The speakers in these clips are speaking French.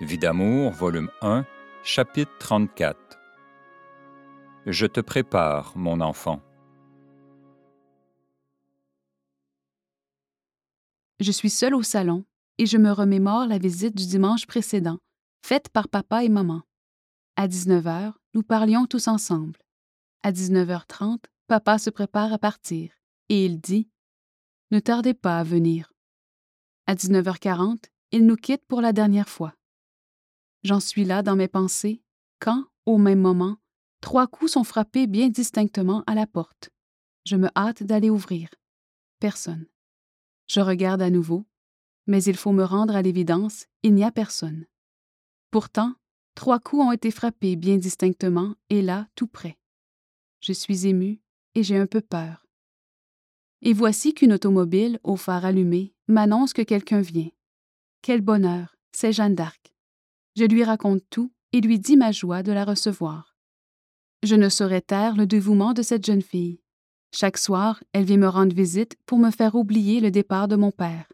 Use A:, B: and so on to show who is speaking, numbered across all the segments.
A: Vie d'amour, volume 1, chapitre 34. Je te prépare, mon enfant.
B: Je suis seule au salon et je me remémore la visite du dimanche précédent, faite par papa et maman. À 19h, nous parlions tous ensemble. À 19h30, papa se prépare à partir et il dit Ne tardez pas à venir. À 19h40, il nous quitte pour la dernière fois. J'en suis là dans mes pensées quand, au même moment, trois coups sont frappés bien distinctement à la porte. Je me hâte d'aller ouvrir. Personne. Je regarde à nouveau, mais il faut me rendre à l'évidence, il n'y a personne. Pourtant, trois coups ont été frappés bien distinctement et là, tout près. Je suis émue et j'ai un peu peur. Et voici qu'une automobile, au phare allumé, m'annonce que quelqu'un vient. Quel bonheur, c'est Jeanne d'Arc. Je lui raconte tout et lui dis ma joie de la recevoir. Je ne saurais taire le dévouement de cette jeune fille. Chaque soir, elle vient me rendre visite pour me faire oublier le départ de mon père.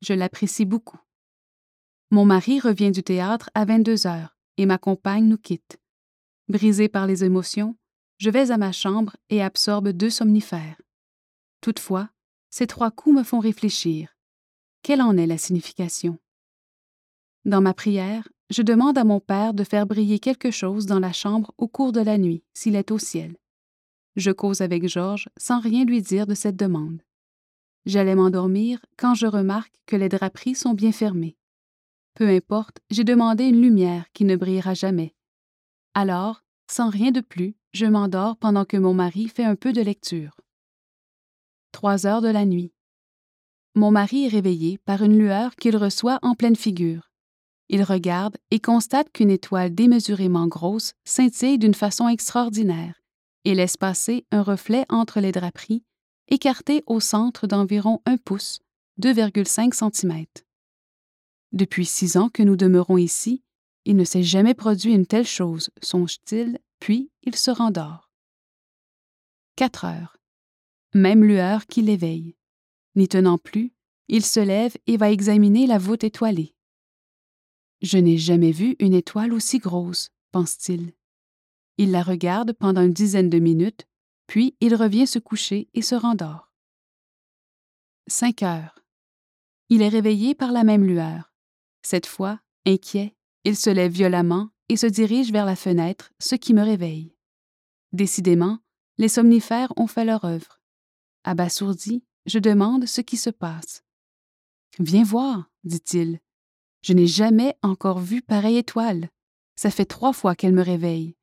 B: Je l'apprécie beaucoup. Mon mari revient du théâtre à 22 heures et ma compagne nous quitte. Brisée par les émotions, je vais à ma chambre et absorbe deux somnifères. Toutefois, ces trois coups me font réfléchir. Quelle en est la signification? Dans ma prière, je demande à mon Père de faire briller quelque chose dans la chambre au cours de la nuit, s'il est au ciel. Je cause avec Georges sans rien lui dire de cette demande. J'allais m'endormir quand je remarque que les draperies sont bien fermées. Peu importe, j'ai demandé une lumière qui ne brillera jamais. Alors, sans rien de plus, je m'endors pendant que mon mari fait un peu de lecture. Trois heures de la nuit. Mon mari est réveillé par une lueur qu'il reçoit en pleine figure. Il regarde et constate qu'une étoile démesurément grosse scintille d'une façon extraordinaire et laisse passer un reflet entre les draperies, écarté au centre d'environ un pouce, 2,5 cm. Depuis six ans que nous demeurons ici, il ne s'est jamais produit une telle chose, songe-t-il, puis il se rendort. Quatre heures. Même lueur qui l'éveille. N'y tenant plus, il se lève et va examiner la voûte étoilée. Je n'ai jamais vu une étoile aussi grosse, pense-t-il. Il la regarde pendant une dizaine de minutes, puis il revient se coucher et se rendort. Cinq heures. Il est réveillé par la même lueur. Cette fois, inquiet, il se lève violemment et se dirige vers la fenêtre, ce qui me réveille. Décidément, les somnifères ont fait leur œuvre. Abasourdi, je demande ce qui se passe. Viens voir, dit-il, je n'ai jamais encore vu pareille étoile. Ça fait trois fois qu'elle me réveille.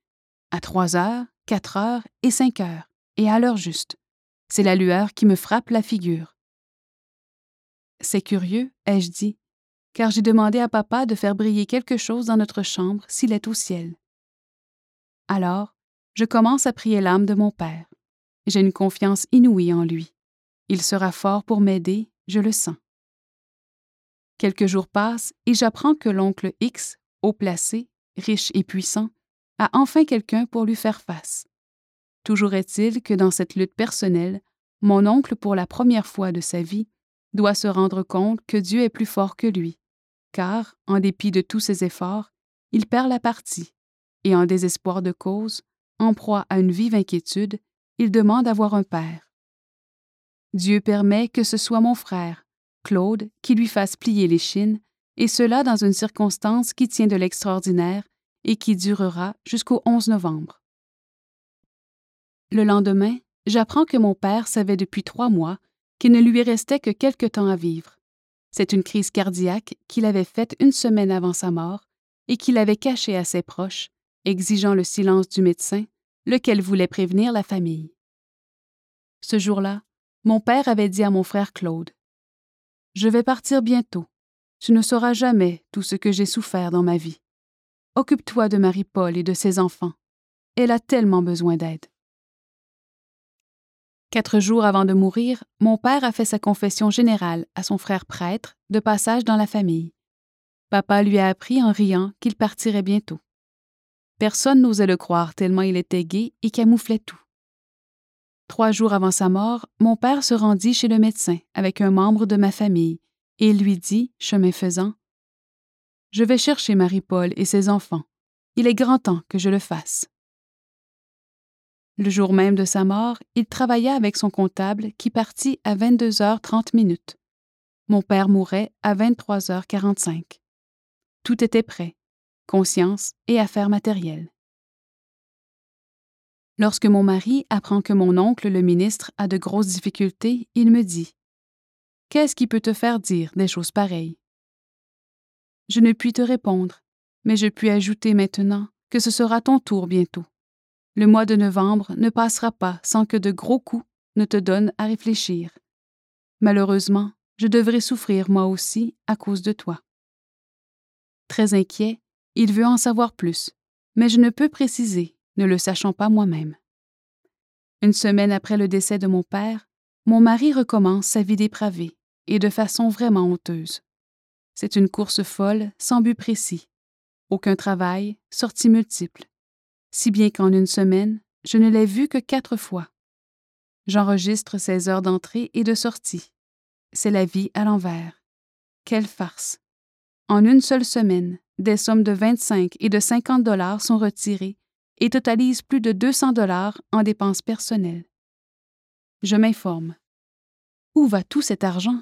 B: À trois heures, quatre heures et cinq heures, et à l'heure juste. C'est la lueur qui me frappe la figure. C'est curieux, ai-je dit, car j'ai demandé à papa de faire briller quelque chose dans notre chambre s'il est au ciel. Alors, je commence à prier l'âme de mon père. J'ai une confiance inouïe en lui. Il sera fort pour m'aider, je le sens. Quelques jours passent et j'apprends que l'oncle X, haut placé, riche et puissant, a enfin quelqu'un pour lui faire face. Toujours est-il que dans cette lutte personnelle, mon oncle, pour la première fois de sa vie, doit se rendre compte que Dieu est plus fort que lui, car, en dépit de tous ses efforts, il perd la partie, et en désespoir de cause, en proie à une vive inquiétude, il demande à voir un père. Dieu permet que ce soit mon frère, Claude qui lui fasse plier les chines, et cela dans une circonstance qui tient de l'extraordinaire et qui durera jusqu'au 11 novembre. Le lendemain, j'apprends que mon père savait depuis trois mois qu'il ne lui restait que quelque temps à vivre. C'est une crise cardiaque qu'il avait faite une semaine avant sa mort et qu'il avait cachée à ses proches, exigeant le silence du médecin, lequel voulait prévenir la famille. Ce jour-là, mon père avait dit à mon frère Claude je vais partir bientôt. Tu ne sauras jamais tout ce que j'ai souffert dans ma vie. Occupe-toi de Marie-Paul et de ses enfants. Elle a tellement besoin d'aide. Quatre jours avant de mourir, mon père a fait sa confession générale à son frère prêtre de passage dans la famille. Papa lui a appris en riant qu'il partirait bientôt. Personne n'osait le croire tellement il était gai et camouflait tout. Trois jours avant sa mort, mon père se rendit chez le médecin avec un membre de ma famille et lui dit, chemin faisant, je vais chercher Marie-Paul et ses enfants. Il est grand temps que je le fasse. Le jour même de sa mort, il travailla avec son comptable qui partit à 22h30 minutes. Mon père mourait à 23h45. Tout était prêt, conscience et affaires matérielles. Lorsque mon mari apprend que mon oncle, le ministre, a de grosses difficultés, il me dit Qu'est-ce qui peut te faire dire des choses pareilles? Je ne puis te répondre, mais je puis ajouter maintenant que ce sera ton tour bientôt. Le mois de novembre ne passera pas sans que de gros coups ne te donnent à réfléchir. Malheureusement, je devrais souffrir moi aussi à cause de toi. Très inquiet, il veut en savoir plus, mais je ne peux préciser, ne le sachant pas moi-même. Une semaine après le décès de mon père, mon mari recommence sa vie dépravée, et de façon vraiment honteuse. C'est une course folle, sans but précis. Aucun travail, sorties multiples si bien qu'en une semaine, je ne l'ai vu que quatre fois. J'enregistre ses heures d'entrée et de sortie. C'est la vie à l'envers. Quelle farce. En une seule semaine, des sommes de 25 et de 50 dollars sont retirées et totalisent plus de 200 dollars en dépenses personnelles. Je m'informe. Où va tout cet argent?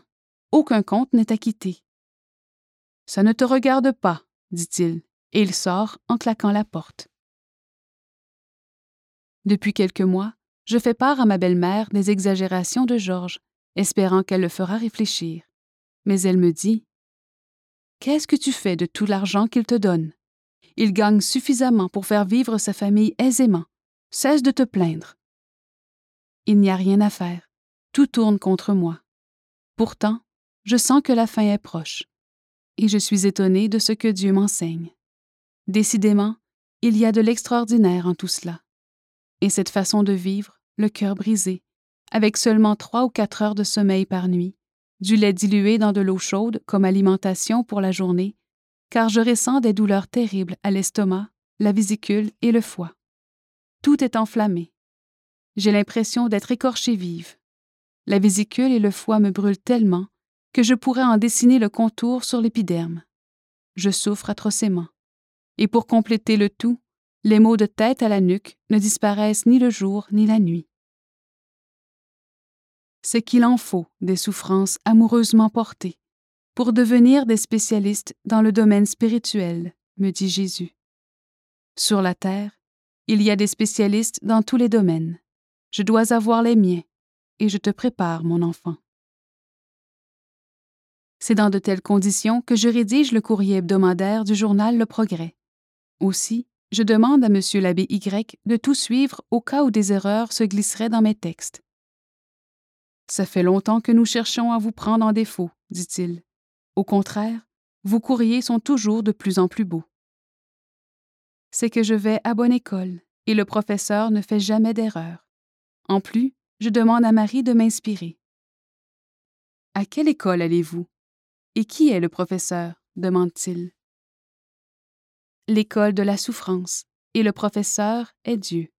B: Aucun compte n'est acquitté. Ça ne te regarde pas, dit-il, et il sort en claquant la porte. Depuis quelques mois, je fais part à ma belle-mère des exagérations de Georges, espérant qu'elle le fera réfléchir. Mais elle me dit Qu'est-ce que tu fais de tout l'argent qu'il te donne? Il gagne suffisamment pour faire vivre sa famille aisément. Cesse de te plaindre. Il n'y a rien à faire. Tout tourne contre moi. Pourtant, je sens que la fin est proche. Et je suis étonnée de ce que Dieu m'enseigne. Décidément, il y a de l'extraordinaire en tout cela et cette façon de vivre, le cœur brisé, avec seulement trois ou quatre heures de sommeil par nuit, du lait dilué dans de l'eau chaude comme alimentation pour la journée, car je ressens des douleurs terribles à l'estomac, la vésicule et le foie. Tout est enflammé. J'ai l'impression d'être écorchée vive. La vésicule et le foie me brûlent tellement que je pourrais en dessiner le contour sur l'épiderme. Je souffre atrocement. Et pour compléter le tout, les maux de tête à la nuque ne disparaissent ni le jour ni la nuit. C'est qu'il en faut des souffrances amoureusement portées pour devenir des spécialistes dans le domaine spirituel, me dit Jésus. Sur la terre, il y a des spécialistes dans tous les domaines. Je dois avoir les miens, et je te prépare, mon enfant. C'est dans de telles conditions que je rédige le courrier hebdomadaire du journal Le Progrès. Aussi, je demande à M. l'abbé Y de tout suivre au cas où des erreurs se glisseraient dans mes textes. Ça fait longtemps que nous cherchons à vous prendre en défaut, dit-il. Au contraire, vos courriers sont toujours de plus en plus beaux. C'est que je vais à bonne école et le professeur ne fait jamais d'erreur. En plus, je demande à Marie de m'inspirer. À quelle école allez-vous? Et qui est le professeur? demande-t-il l'école de la souffrance, et le professeur est Dieu.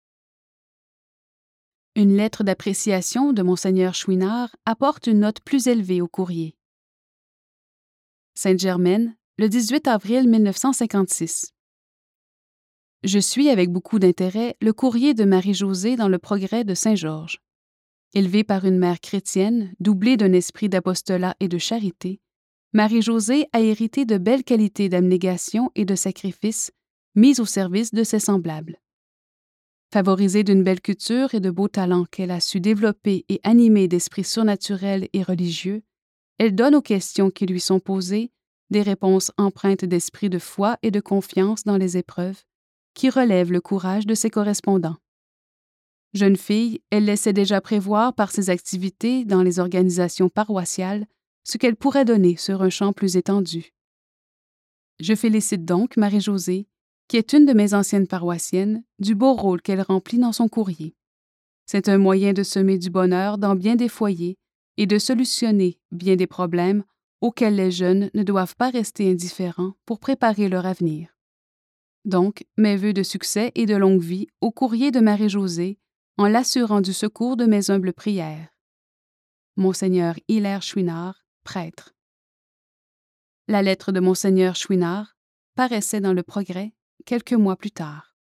B: Une lettre d'appréciation de Monseigneur Chouinard apporte une note plus élevée au courrier. Sainte-Germaine, le 18 avril 1956. Je suis avec beaucoup d'intérêt le courrier de Marie-Josée dans le progrès de Saint-Georges. Élevée par une mère chrétienne, doublée d'un esprit d'apostolat et de charité, Marie-Josée a hérité de belles qualités d'abnégation et de sacrifice mises au service de ses semblables. Favorisée d'une belle culture et de beaux talents qu'elle a su développer et animer d'esprit surnaturel et religieux, elle donne aux questions qui lui sont posées des réponses empreintes d'esprit de foi et de confiance dans les épreuves, qui relèvent le courage de ses correspondants. Jeune fille, elle laissait déjà prévoir par ses activités dans les organisations paroissiales ce qu'elle pourrait donner sur un champ plus étendu. Je félicite donc Marie-Josée, qui est une de mes anciennes paroissiennes, du beau rôle qu'elle remplit dans son courrier. C'est un moyen de semer du bonheur dans bien des foyers et de solutionner bien des problèmes auxquels les jeunes ne doivent pas rester indifférents pour préparer leur avenir. Donc, mes vœux de succès et de longue vie au courrier de Marie-Josée en l'assurant du secours de mes humbles prières. Monseigneur Hilaire Chouinard, prêtre. La lettre de Monseigneur Chouinard, paraissait dans le progrès quelques mois plus tard.